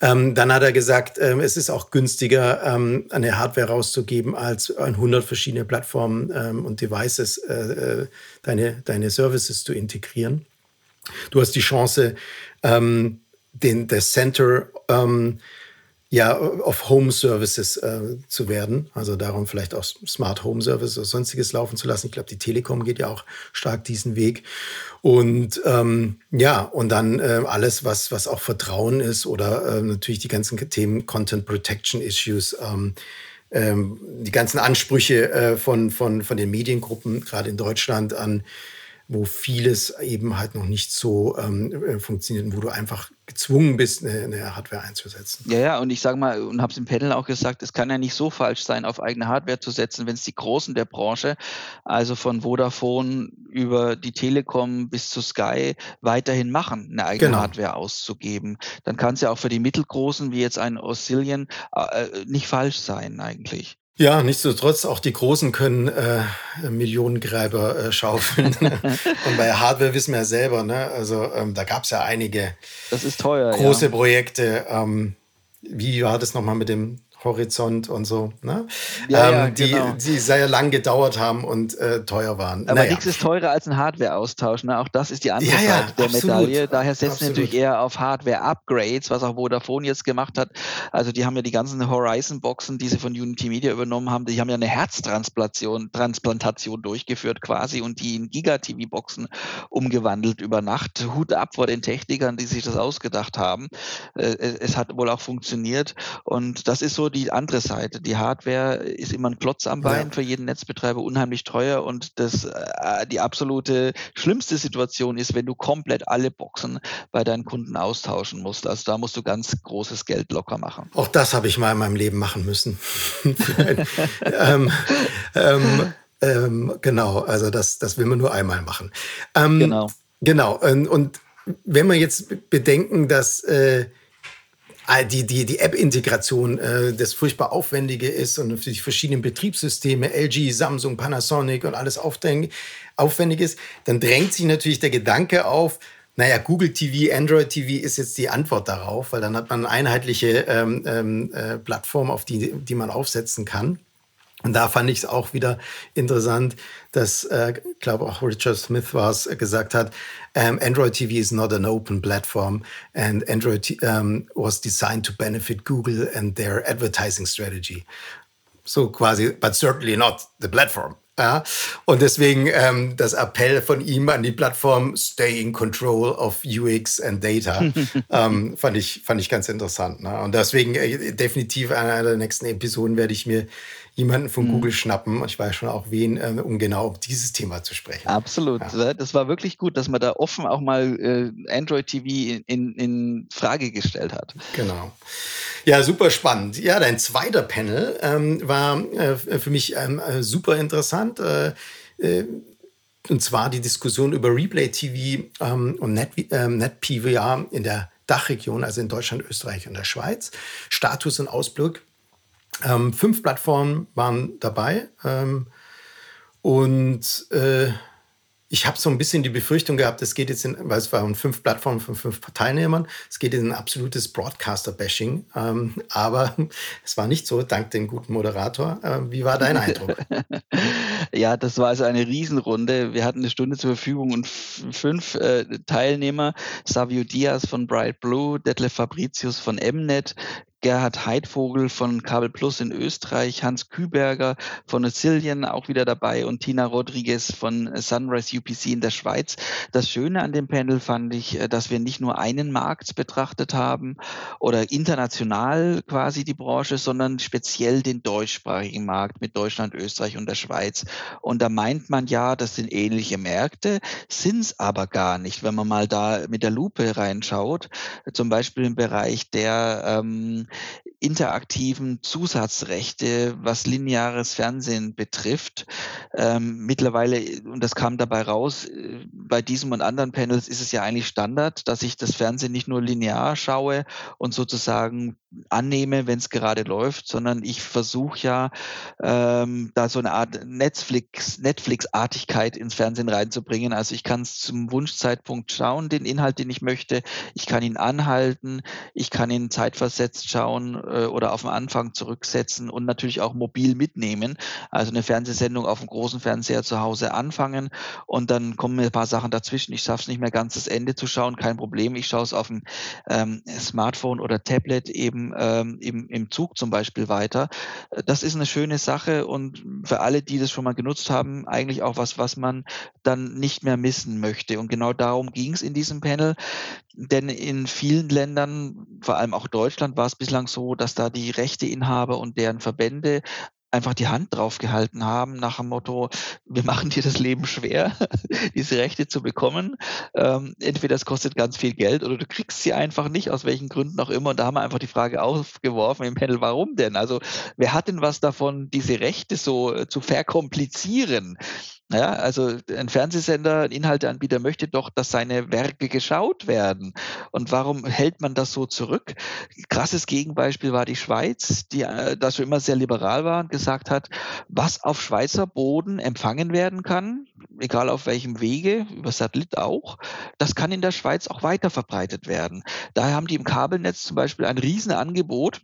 Ähm, dann hat er gesagt, ähm, es ist auch günstiger, ähm, eine Hardware rauszugeben, als an 100 verschiedene Plattformen ähm, und Devices äh, äh, deine, deine Services zu integrieren. Du hast die Chance, ähm, den, das Center ähm, ja, auf Home Services äh, zu werden. Also darum vielleicht auch Smart Home Services oder sonstiges laufen zu lassen. Ich glaube, die Telekom geht ja auch stark diesen Weg. Und ähm, ja, und dann äh, alles, was, was auch Vertrauen ist oder äh, natürlich die ganzen Themen Content Protection Issues. Ähm, ähm, die ganzen Ansprüche äh, von, von, von den Mediengruppen, gerade in Deutschland, an wo vieles eben halt noch nicht so ähm, äh, funktioniert und wo du einfach gezwungen bist, eine, eine Hardware einzusetzen. Ja, ja, und ich sage mal, und habe es im Panel auch gesagt, es kann ja nicht so falsch sein, auf eigene Hardware zu setzen, wenn es die Großen der Branche, also von Vodafone über die Telekom bis zu Sky, weiterhin machen, eine eigene genau. Hardware auszugeben. Dann kann es ja auch für die Mittelgroßen, wie jetzt ein Oscillion, äh, nicht falsch sein eigentlich. Ja, nichtsdestotrotz, auch die Großen können äh, Millionengräber äh, schaufeln. (laughs) und bei Hardware wissen wir ja selber, ne? also ähm, da gab es ja einige das ist teuer, große ja. Projekte. Ähm, wie war das nochmal mit dem Horizont und so, ne? Ja, ähm, ja, die, genau. die sehr lang gedauert haben und äh, teuer waren. Aber naja. nichts ist teurer als ein Hardware-Austausch. Ne? Auch das ist die andere ja, Seite der absolut. Medaille. Daher setzen wir natürlich eher auf Hardware-Upgrades, was auch Vodafone jetzt gemacht hat. Also die haben ja die ganzen Horizon-Boxen, die sie von Unity Media übernommen haben, die haben ja eine Herztransplantation Transplantation durchgeführt quasi und die in Giga-TV-Boxen umgewandelt über Nacht. Hut ab vor den Technikern, die sich das ausgedacht haben. Äh, es hat wohl auch funktioniert und das ist so die andere Seite. Die Hardware ist immer ein Klotz am Bein ja. für jeden Netzbetreiber, unheimlich teuer und das, äh, die absolute schlimmste Situation ist, wenn du komplett alle Boxen bei deinen Kunden austauschen musst. Also da musst du ganz großes Geld locker machen. Auch das habe ich mal in meinem Leben machen müssen. (laughs) ähm, ähm, ähm, genau, also das, das will man nur einmal machen. Ähm, genau. Genau. Und, und, wenn wir jetzt bedenken, dass äh, die, die, die App-Integration äh, das furchtbar aufwendige ist und für die verschiedenen Betriebssysteme, LG, Samsung, Panasonic und alles aufwendig ist, dann drängt sich natürlich der Gedanke auf, naja, Google TV, Android TV ist jetzt die Antwort darauf, weil dann hat man eine einheitliche ähm, ähm, äh, Plattform, auf die, die man aufsetzen kann. Und da fand ich es auch wieder interessant, dass, äh, glaube auch Richard Smith war es, äh, gesagt hat, um, Android TV is not an open platform and Android um, was designed to benefit Google and their advertising strategy. So quasi, but certainly not the platform. Ja, und deswegen ähm, das Appell von ihm an die Plattform Stay in Control of UX and Data (laughs) ähm, fand ich fand ich ganz interessant. Ne? Und deswegen äh, definitiv einer der nächsten Episoden werde ich mir jemanden von mhm. Google schnappen. Ich weiß schon auch wen, äh, um genau um dieses Thema zu sprechen. Absolut. Ja. Das war wirklich gut, dass man da offen auch mal äh, Android TV in, in, Frage gestellt hat. Genau. Ja, super spannend. Ja, dein zweiter Panel ähm, war äh, für mich ähm, äh, super interessant. Äh, äh, und zwar die Diskussion über Replay TV ähm, und Net, ähm, NetPVR in der Dachregion, also in Deutschland, Österreich und der Schweiz. Status und Ausblick ähm, fünf Plattformen waren dabei. Ähm, und äh, ich habe so ein bisschen die Befürchtung gehabt, es geht jetzt in, weil es waren fünf Plattformen von fünf Teilnehmern, es geht in ein absolutes Broadcaster-Bashing. Ähm, aber (laughs) es war nicht so, dank dem guten Moderator. Äh, wie war dein Eindruck? (laughs) ja, das war also eine Riesenrunde. Wir hatten eine Stunde zur Verfügung und fünf äh, Teilnehmer. Savio Diaz von Bright Blue, Detlef Fabricius von Mnet, Gerhard Heidvogel von Kabel Plus in Österreich, Hans Küberger von Azillion auch wieder dabei und Tina Rodriguez von Sunrise UPC in der Schweiz. Das Schöne an dem Panel fand ich, äh, dass wir nicht nur einen Markt betrachtet haben oder international quasi die Branche, sondern speziell den deutschsprachigen Markt mit Deutschland, Österreich und der Schweiz. Und da meint man ja, das sind ähnliche Märkte, sind es aber gar nicht, wenn man mal da mit der Lupe reinschaut. Zum Beispiel im Bereich der ähm, interaktiven Zusatzrechte, was lineares Fernsehen betrifft. Ähm, mittlerweile, und das kam dabei raus, äh, bei diesem und anderen Panels ist es ja eigentlich Standard, dass ich das Fernsehen nicht nur linear schaue und sozusagen annehme, wenn es gerade läuft, sondern ich versuche ja, ähm, da so eine Art Netflix, Netflix-Artigkeit ins Fernsehen reinzubringen. Also ich kann es zum Wunschzeitpunkt schauen, den Inhalt, den ich möchte. Ich kann ihn anhalten, ich kann ihn zeitversetzt schauen äh, oder auf den Anfang zurücksetzen und natürlich auch mobil mitnehmen. Also eine Fernsehsendung auf dem großen Fernseher zu Hause anfangen und dann kommen mir ein paar Sachen dazwischen. Ich schaffe es nicht mehr ganz das Ende zu schauen, kein Problem. Ich schaue es auf dem ähm, Smartphone oder Tablet eben ähm, im, im Zug zum Beispiel weiter. Das ist eine schöne Sache und für alle, die das schon mal genutzt haben, eigentlich auch was, was man dann nicht mehr missen möchte. Und genau darum ging es in diesem Panel. Denn in vielen Ländern, vor allem auch Deutschland, war es bislang so, dass da die Rechteinhaber und deren Verbände einfach die Hand drauf gehalten haben, nach dem Motto, wir machen dir das Leben schwer, (laughs) diese Rechte zu bekommen. Ähm, entweder es kostet ganz viel Geld oder du kriegst sie einfach nicht, aus welchen Gründen auch immer. Und da haben wir einfach die Frage aufgeworfen im Panel, warum denn? Also wer hat denn was davon, diese Rechte so äh, zu verkomplizieren? Ja, also ein Fernsehsender, ein Inhalteanbieter möchte doch, dass seine Werke geschaut werden. Und warum hält man das so zurück? Krasses Gegenbeispiel war die Schweiz, die äh, da schon immer sehr liberal war und gesagt hat, was auf Schweizer Boden empfangen werden kann, egal auf welchem Wege, über Satellit auch, das kann in der Schweiz auch weiter verbreitet werden. Daher haben die im Kabelnetz zum Beispiel ein Riesenangebot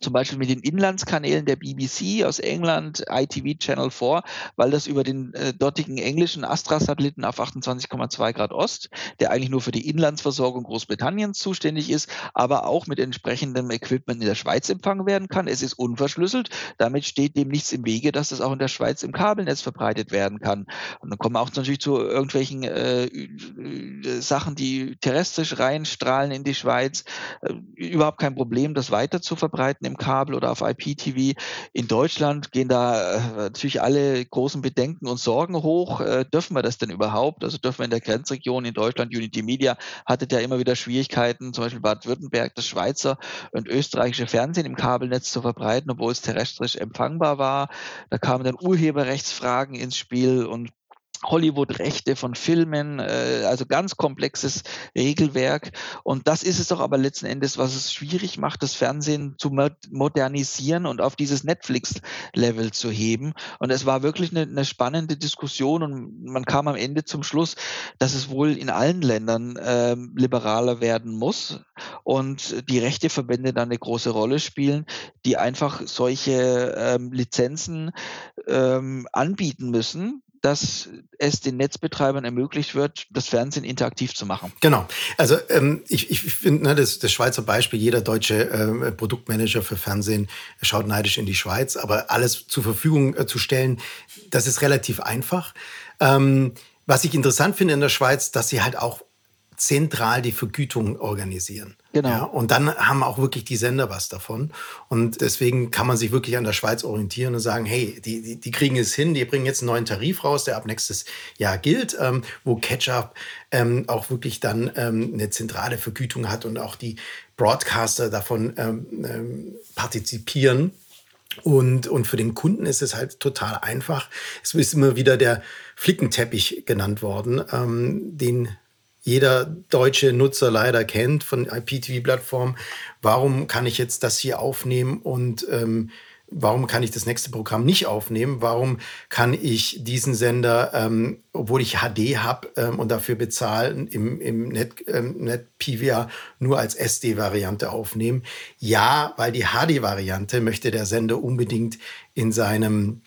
zum Beispiel mit den Inlandskanälen der BBC aus England, ITV Channel 4, weil das über den äh, dortigen englischen Astra-Satelliten auf 28,2 Grad Ost, der eigentlich nur für die Inlandsversorgung Großbritanniens zuständig ist, aber auch mit entsprechendem Equipment in der Schweiz empfangen werden kann. Es ist unverschlüsselt. Damit steht dem nichts im Wege, dass das auch in der Schweiz im Kabelnetz verbreitet werden kann. Und dann kommen wir auch natürlich zu irgendwelchen äh, äh, Sachen, die terrestrisch reinstrahlen in die Schweiz. Äh, überhaupt kein Problem, das weiter zu verbreiten im Kabel oder auf IPTV. In Deutschland gehen da äh, natürlich alle großen Bedenken und Sorgen hoch. Äh, dürfen wir das denn überhaupt? Also dürfen wir in der Grenzregion in Deutschland, Unity Media hatte ja immer wieder Schwierigkeiten, zum Beispiel Baden-Württemberg, das Schweizer und österreichische Fernsehen im Kabelnetz zu verbreiten, obwohl es terrestrisch empfangbar war. Da kamen dann Urheberrechtsfragen ins Spiel und Hollywood-Rechte von Filmen, äh, also ganz komplexes Regelwerk. Und das ist es doch aber letzten Endes, was es schwierig macht, das Fernsehen zu modernisieren und auf dieses Netflix-Level zu heben. Und es war wirklich eine, eine, spannende Diskussion und man kam am Ende zum Schluss, dass es wohl in allen Ländern äh, liberaler werden muss und die Rechteverbände dann eine große Rolle spielen, die einfach solche ähm, Lizenzen ähm, anbieten müssen, dass es den Netzbetreibern ermöglicht wird, das Fernsehen interaktiv zu machen. Genau. Also ähm, ich, ich finde ne, das, das Schweizer Beispiel, jeder deutsche ähm, Produktmanager für Fernsehen schaut neidisch in die Schweiz, aber alles zur Verfügung äh, zu stellen, das ist relativ einfach. Ähm, was ich interessant finde in der Schweiz, dass sie halt auch zentral die Vergütung organisieren. Genau. Ja, und dann haben auch wirklich die Sender was davon. Und deswegen kann man sich wirklich an der Schweiz orientieren und sagen, hey, die, die, die kriegen es hin, die bringen jetzt einen neuen Tarif raus, der ab nächstes Jahr gilt, ähm, wo Catch-up ähm, auch wirklich dann ähm, eine zentrale Vergütung hat und auch die Broadcaster davon ähm, ähm, partizipieren. Und, und für den Kunden ist es halt total einfach. Es ist immer wieder der Flickenteppich genannt worden, ähm, den jeder deutsche Nutzer leider kennt von IPTV-Plattformen. Warum kann ich jetzt das hier aufnehmen und ähm, warum kann ich das nächste Programm nicht aufnehmen? Warum kann ich diesen Sender, ähm, obwohl ich HD habe ähm, und dafür bezahlen, im, im Net, ähm, Net nur als SD-Variante aufnehmen? Ja, weil die HD-Variante möchte der Sender unbedingt in seinem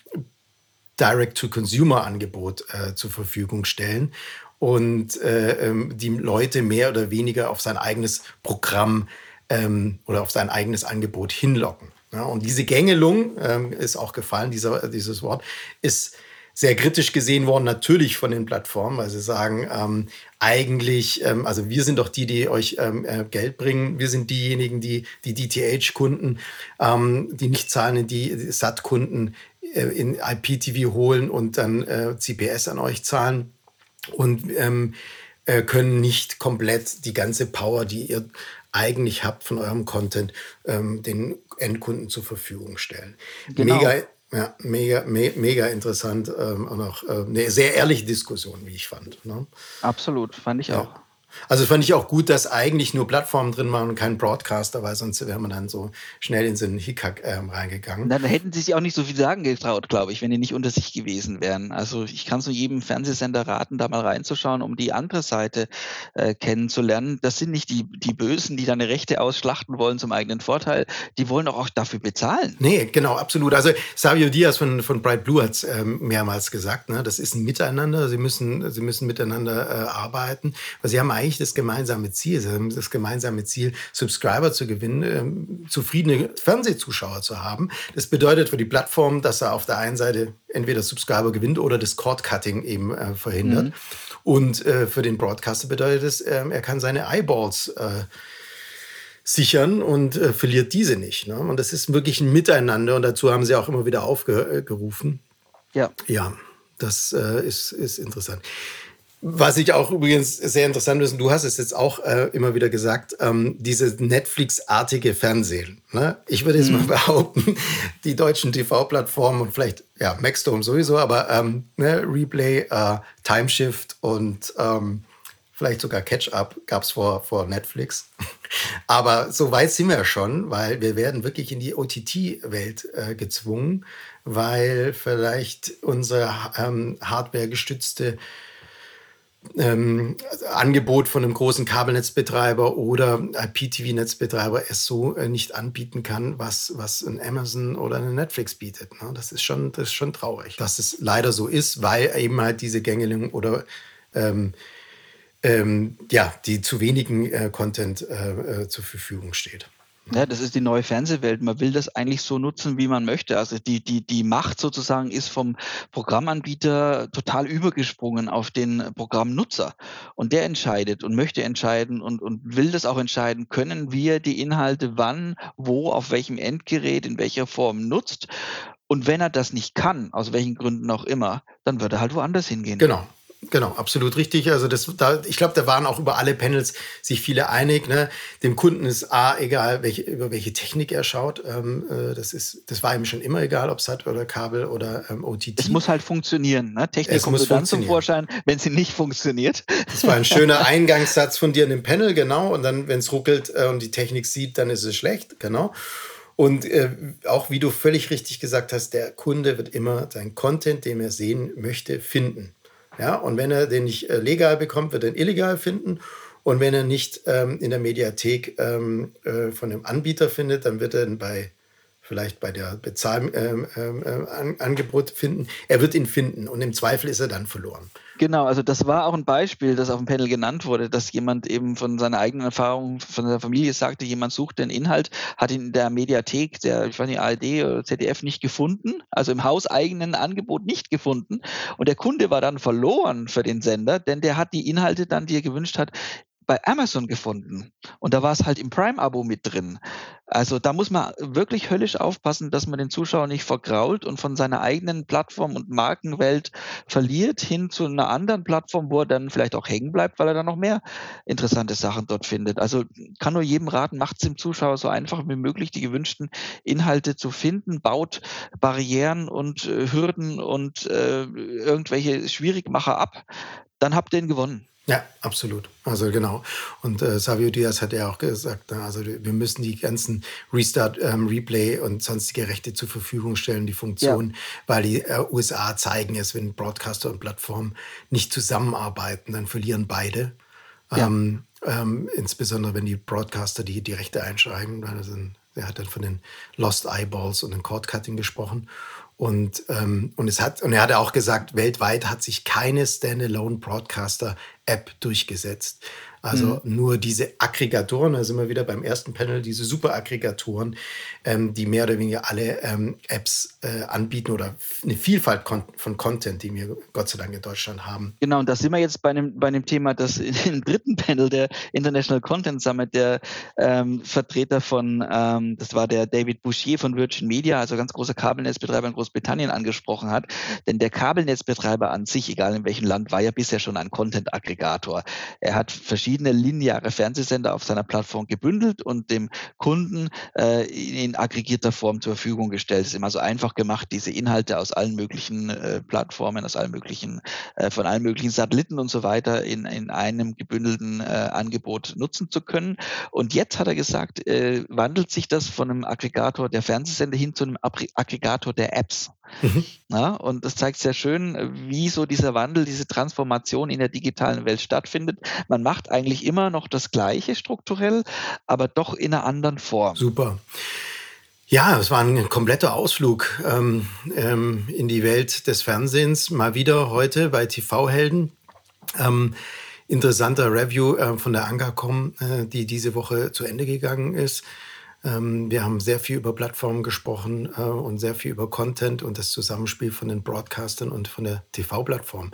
Direct-to-Consumer-Angebot äh, zur Verfügung stellen und äh, ähm, die Leute mehr oder weniger auf sein eigenes Programm ähm, oder auf sein eigenes Angebot hinlocken. Ja, und diese Gängelung ähm, ist auch gefallen, dieser, dieses Wort, ist sehr kritisch gesehen worden, natürlich von den Plattformen, weil sie sagen, ähm, eigentlich, ähm, also wir sind doch die, die euch ähm, äh, Geld bringen. Wir sind diejenigen, die die DTH-Kunden, ähm, die nicht zahlen, die, die SAT-Kunden äh, in IPTV holen und dann äh, CPS an euch zahlen und ähm, äh, können nicht komplett die ganze Power, die ihr eigentlich habt von eurem Content, ähm, den Endkunden zur Verfügung stellen. Genau. Mega, ja, mega, me mega interessant ähm, und auch äh, eine sehr ehrliche Diskussion, wie ich fand. Ne? Absolut, fand ich ja. auch. Also fand ich auch gut, dass eigentlich nur Plattformen drin waren und kein Broadcaster, weil sonst wäre man dann so schnell in so einen Hickhack ähm, reingegangen. Dann hätten sie sich auch nicht so viel sagen getraut, glaube ich, wenn die nicht unter sich gewesen wären. Also ich kann so jedem Fernsehsender raten, da mal reinzuschauen, um die andere Seite äh, kennenzulernen. Das sind nicht die, die Bösen, die deine Rechte ausschlachten wollen zum eigenen Vorteil. Die wollen auch, auch dafür bezahlen. Nee, genau, absolut. Also Savio Diaz von, von Bright Blue hat es ähm, mehrmals gesagt, ne? das ist ein Miteinander. Sie müssen, sie müssen miteinander äh, arbeiten. Weil sie haben eigentlich eigentlich das gemeinsame Ziel, das gemeinsame Ziel, Subscriber zu gewinnen, ähm, zufriedene Fernsehzuschauer zu haben. Das bedeutet für die Plattform, dass er auf der einen Seite entweder Subscriber gewinnt oder das Cord-Cutting eben äh, verhindert. Mhm. Und äh, für den Broadcaster bedeutet es, äh, er kann seine Eyeballs äh, sichern und äh, verliert diese nicht. Ne? Und das ist wirklich ein Miteinander und dazu haben sie auch immer wieder aufgerufen. Ja. Ja, das äh, ist, ist interessant. Was ich auch übrigens sehr interessant und du hast es jetzt auch äh, immer wieder gesagt, ähm, diese Netflix-artige Fernsehen. Ne? Ich würde jetzt mhm. mal behaupten, die deutschen TV-Plattformen und vielleicht, ja, Maxdome sowieso, aber ähm, ne, Replay, äh, Timeshift und ähm, vielleicht sogar Catch-Up gab es vor, vor Netflix. (laughs) aber so weit sind wir schon, weil wir werden wirklich in die OTT-Welt äh, gezwungen, weil vielleicht unsere ähm, Hardware-gestützte ähm, Angebot von einem großen Kabelnetzbetreiber oder IPTV-Netzbetreiber es so äh, nicht anbieten kann, was, was ein Amazon oder eine Netflix bietet. Ne? Das, ist schon, das ist schon traurig, dass es leider so ist, weil eben halt diese Gängelung oder ähm, ähm, ja, die zu wenigen äh, Content äh, äh zur Verfügung steht. Ja, das ist die neue Fernsehwelt. Man will das eigentlich so nutzen, wie man möchte. Also die, die, die Macht sozusagen ist vom Programmanbieter total übergesprungen auf den Programmnutzer. Und der entscheidet und möchte entscheiden und, und will das auch entscheiden, können wir die Inhalte wann, wo, auf welchem Endgerät, in welcher Form nutzt. Und wenn er das nicht kann, aus welchen Gründen auch immer, dann wird er halt woanders hingehen. Genau. Genau, absolut richtig. Also das, da, ich glaube, da waren auch über alle Panels sich viele einig. Ne? Dem Kunden ist A egal, welche, über welche Technik er schaut. Ähm, äh, das, ist, das war ihm schon immer egal, ob SAT oder Kabel oder ähm, OTT. Es muss halt funktionieren. Ne? Technik es kommt dann zum Vorschein, wenn sie nicht funktioniert. Das war ein schöner (laughs) Eingangssatz von dir in dem Panel, genau. Und dann, wenn es ruckelt äh, und die Technik sieht, dann ist es schlecht, genau. Und äh, auch wie du völlig richtig gesagt hast, der Kunde wird immer seinen Content, den er sehen möchte, finden. Ja, und wenn er den nicht äh, legal bekommt, wird er ihn illegal finden. Und wenn er nicht ähm, in der Mediathek ähm, äh, von dem Anbieter findet, dann wird er ihn bei vielleicht bei der Bezahlangebot ähm, ähm äh, finden. Er wird ihn finden und im Zweifel ist er dann verloren. Genau, also das war auch ein Beispiel, das auf dem Panel genannt wurde, dass jemand eben von seiner eigenen Erfahrung, von seiner Familie sagte, jemand sucht den Inhalt, hat ihn in der Mediathek, der, ich weiß nicht, ARD oder ZDF nicht gefunden, also im hauseigenen Angebot nicht gefunden. Und der Kunde war dann verloren für den Sender, denn der hat die Inhalte dann, die er gewünscht hat, bei Amazon gefunden. Und da war es halt im Prime-Abo mit drin. Also da muss man wirklich höllisch aufpassen, dass man den Zuschauer nicht vergrault und von seiner eigenen Plattform und Markenwelt verliert hin zu einer anderen Plattform, wo er dann vielleicht auch hängen bleibt, weil er dann noch mehr interessante Sachen dort findet. Also kann nur jedem raten, macht es dem Zuschauer so einfach wie möglich, die gewünschten Inhalte zu finden, baut Barrieren und äh, Hürden und äh, irgendwelche Schwierigmacher ab, dann habt ihr ihn gewonnen. Ja, absolut. Also genau. Und äh, Savio Diaz hat ja auch gesagt, na, also wir müssen die ganzen Restart, ähm, Replay und sonstige Rechte zur Verfügung stellen, die Funktion, ja. weil die äh, USA zeigen es, wenn Broadcaster und Plattformen nicht zusammenarbeiten, dann verlieren beide. Ja. Ähm, ähm, insbesondere wenn die Broadcaster die, die Rechte einschreiben. Also, er hat dann von den Lost Eyeballs und den Cord Cutting gesprochen. Und, ähm, und, es hat, und er hat auch gesagt, weltweit hat sich keine Standalone Broadcaster App durchgesetzt. Also mhm. nur diese Aggregatoren, da sind wir wieder beim ersten Panel, diese Super-Aggregatoren, ähm, die mehr oder weniger alle ähm, Apps äh, anbieten oder eine Vielfalt von Content, die wir Gott sei Dank in Deutschland haben. Genau, und da sind wir jetzt bei einem, bei einem Thema, das im dritten Panel der International Content Summit, der ähm, Vertreter von, ähm, das war der David Bouchier von Virgin Media, also ganz großer Kabelnetzbetreiber in Großbritannien angesprochen hat. Denn der Kabelnetzbetreiber an sich, egal in welchem Land, war ja bisher schon ein Content-Aggregator. Er hat verschiedene verschiedene lineare Fernsehsender auf seiner Plattform gebündelt und dem Kunden äh, in aggregierter Form zur Verfügung gestellt. Es ist immer so einfach gemacht, diese Inhalte aus allen möglichen äh, Plattformen, aus allen möglichen, äh, von allen möglichen Satelliten und so weiter in, in einem gebündelten äh, Angebot nutzen zu können. Und jetzt hat er gesagt, äh, wandelt sich das von einem Aggregator der Fernsehsender hin zu einem Aggregator der Apps. Mhm. Ja, und das zeigt sehr schön, wie so dieser Wandel, diese Transformation in der digitalen Welt stattfindet. Man macht eigentlich immer noch das Gleiche strukturell, aber doch in einer anderen Form. Super. Ja, es war ein kompletter Ausflug ähm, ähm, in die Welt des Fernsehens. Mal wieder heute bei TV-Helden. Ähm, interessanter Review äh, von der Ankercom, äh, die diese Woche zu Ende gegangen ist. Ähm, wir haben sehr viel über Plattformen gesprochen äh, und sehr viel über Content und das Zusammenspiel von den Broadcastern und von der TV-Plattform.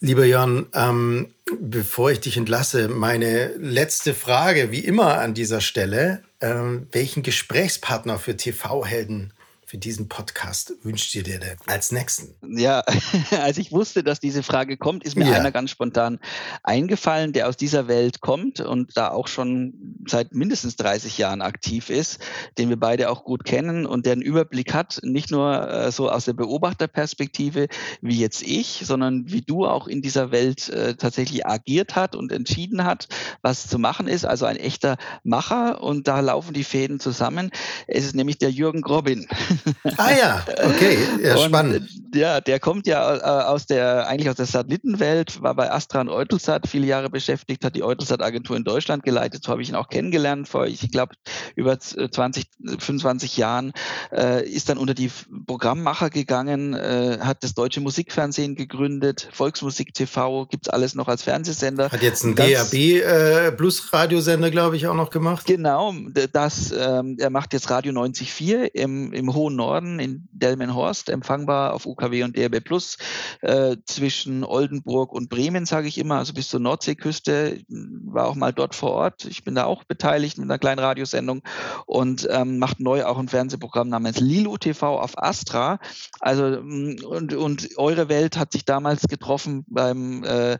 Lieber Jörn, ähm, bevor ich dich entlasse, meine letzte Frage, wie immer an dieser Stelle. Ähm, welchen Gesprächspartner für TV-Helden für diesen Podcast wünscht ihr dir denn als nächsten? Ja, (laughs) als ich wusste, dass diese Frage kommt, ist mir ja. einer ganz spontan eingefallen, der aus dieser Welt kommt und da auch schon seit mindestens 30 Jahren aktiv ist, den wir beide auch gut kennen und der einen Überblick hat, nicht nur äh, so aus der Beobachterperspektive wie jetzt ich, sondern wie du auch in dieser Welt äh, tatsächlich agiert hat und entschieden hat, was zu machen ist. Also ein echter Macher und da laufen die Fäden zusammen. Es ist nämlich der Jürgen Grobin. (laughs) Ah ja, okay, ja, und, spannend. Ja, der kommt ja äh, aus der, eigentlich aus der Satellitenwelt, war bei Astra und Eutelsat viele Jahre beschäftigt, hat die Eutelsat-Agentur in Deutschland geleitet, so habe ich ihn auch kennengelernt vor, ich glaube, über 20, 25 Jahren, äh, ist dann unter die Programmmacher gegangen, äh, hat das Deutsche Musikfernsehen gegründet, Volksmusik TV, gibt's alles noch als Fernsehsender. Hat jetzt einen DAB äh, Plus Radiosender, glaube ich, auch noch gemacht. Genau, das, ähm, er macht jetzt Radio 94 im, im hohen Norden in Delmenhorst, empfangbar auf UKW und DRB Plus äh, zwischen Oldenburg und Bremen, sage ich immer, also bis zur Nordseeküste. War auch mal dort vor Ort. Ich bin da auch beteiligt mit einer kleinen Radiosendung und ähm, macht neu auch ein Fernsehprogramm namens Lilu TV auf Astra. Also mm, und, und Eure Welt hat sich damals getroffen beim äh,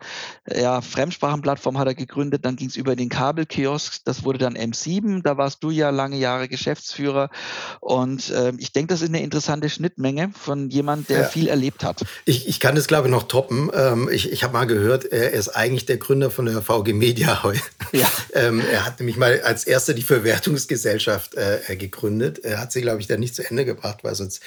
ja, Fremdsprachenplattform hat er gegründet, dann ging es über den Kabelkiosk, das wurde dann M7, da warst du ja lange Jahre Geschäftsführer und äh, ich denke, das ist eine interessante Schnittmenge von jemand, der ja. viel erlebt hat. Ich, ich kann das, glaube ich, noch toppen. Ähm, ich ich habe mal gehört, er ist eigentlich der Gründer von der VG Media (laughs) heute. Ja. ähm, er hat nämlich mal als erster die Verwertungsgesellschaft äh, gegründet. Er hat sie, glaube ich, dann nicht zu Ende gebracht, weil sonst,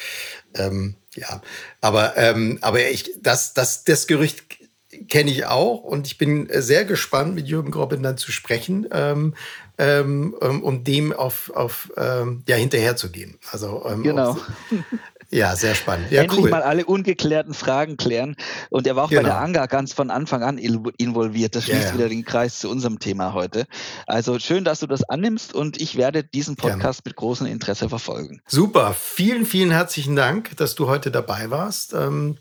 ähm, ja. Aber, ähm, aber ich, das, das, das Gerücht kenne ich auch und ich bin sehr gespannt, mit Jürgen Grobbin dann zu sprechen, ähm, ähm, um dem auf, auf ähm, ja, hinterher zu gehen. Also, ähm, genau. Auf, (laughs) ja, sehr spannend. Ja, Endlich cool. mal alle ungeklärten Fragen klären. Und er war auch genau. bei der Anga ganz von Anfang an involviert. Das schließt ja, ja. wieder den Kreis zu unserem Thema heute. Also schön, dass du das annimmst und ich werde diesen Podcast Gerne. mit großem Interesse verfolgen. Super. Vielen, vielen herzlichen Dank, dass du heute dabei warst. Ähm,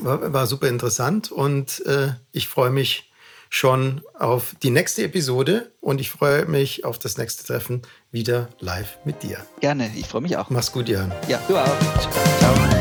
war, war super interessant und äh, ich freue mich schon auf die nächste Episode und ich freue mich auf das nächste Treffen wieder live mit dir. Gerne, ich freue mich auch. Mach's gut, Jan. Ja, du auch. Ciao.